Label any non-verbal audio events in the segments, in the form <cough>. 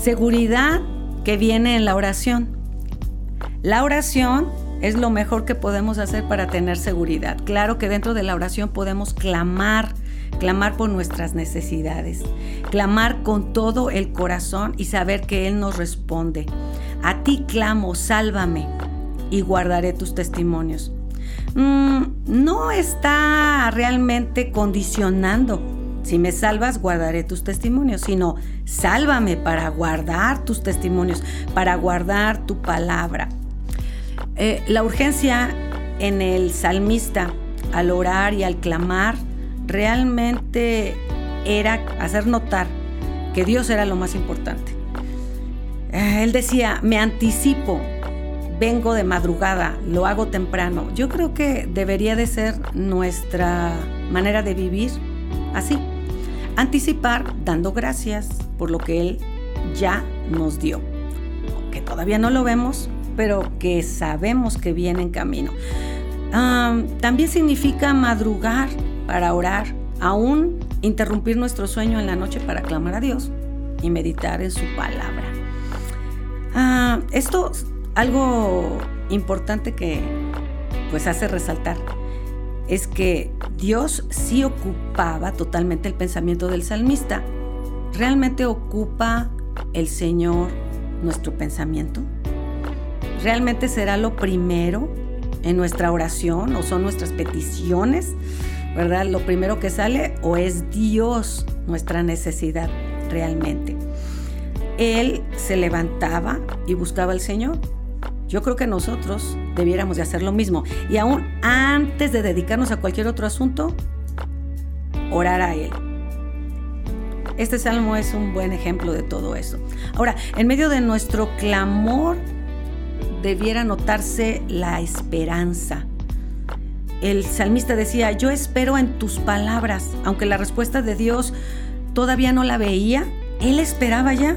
Seguridad que viene en la oración. La oración es lo mejor que podemos hacer para tener seguridad. Claro que dentro de la oración podemos clamar, clamar por nuestras necesidades, clamar con todo el corazón y saber que Él nos responde. A ti clamo, sálvame y guardaré tus testimonios. Mm, no está realmente condicionando. Si me salvas, guardaré tus testimonios, sino sálvame para guardar tus testimonios, para guardar tu palabra. Eh, la urgencia en el salmista al orar y al clamar realmente era hacer notar que Dios era lo más importante. Eh, él decía, me anticipo, vengo de madrugada, lo hago temprano. Yo creo que debería de ser nuestra manera de vivir así. Anticipar dando gracias por lo que Él ya nos dio. Que todavía no lo vemos, pero que sabemos que viene en camino. también significa madrugar para orar, aún interrumpir nuestro sueño en la noche para clamar a Dios y meditar en su palabra. Ah, esto algo importante que pues hace resaltar es que Dios sí ocupaba totalmente el pensamiento del salmista. ¿Realmente ocupa el Señor nuestro pensamiento? ¿Realmente será lo primero en nuestra oración o son nuestras peticiones? ¿Verdad? Lo primero que sale o es Dios nuestra necesidad realmente. Él se levantaba y buscaba al Señor. Yo creo que nosotros debiéramos de hacer lo mismo. Y aún antes de dedicarnos a cualquier otro asunto, orar a Él. Este salmo es un buen ejemplo de todo eso. Ahora, en medio de nuestro clamor debiera notarse la esperanza. El salmista decía, yo espero en tus palabras, aunque la respuesta de Dios todavía no la veía, él esperaba ya.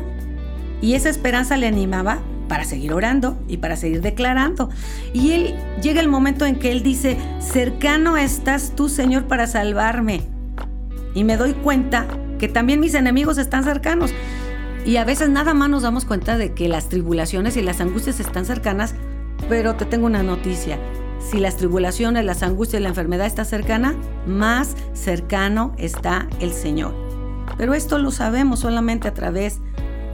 Y esa esperanza le animaba para seguir orando y para seguir declarando. Y él llega el momento en que él dice, cercano estás tú, Señor, para salvarme. Y me doy cuenta que también mis enemigos están cercanos. Y a veces nada más nos damos cuenta de que las tribulaciones y las angustias están cercanas, pero te tengo una noticia. Si las tribulaciones, las angustias y la enfermedad están cercana, más cercano está el Señor. Pero esto lo sabemos solamente a través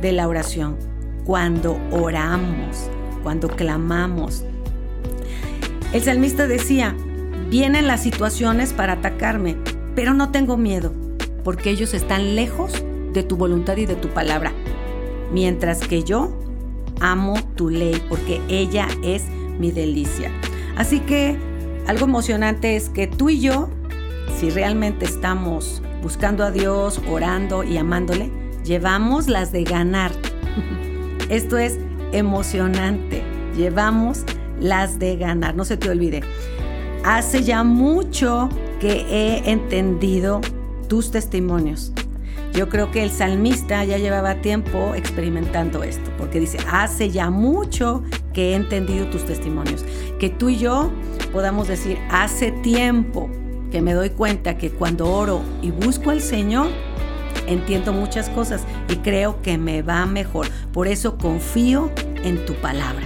de la oración. Cuando oramos, cuando clamamos. El salmista decía, vienen las situaciones para atacarme, pero no tengo miedo, porque ellos están lejos de tu voluntad y de tu palabra. Mientras que yo amo tu ley porque ella es mi delicia. Así que algo emocionante es que tú y yo, si realmente estamos buscando a Dios, orando y amándole, llevamos las de ganar. <laughs> Esto es emocionante. Llevamos las de ganar. No se te olvide. Hace ya mucho que he entendido tus testimonios. Yo creo que el salmista ya llevaba tiempo experimentando esto, porque dice, hace ya mucho que he entendido tus testimonios. Que tú y yo podamos decir, hace tiempo que me doy cuenta que cuando oro y busco al Señor, entiendo muchas cosas y creo que me va mejor. Por eso confío en tu palabra.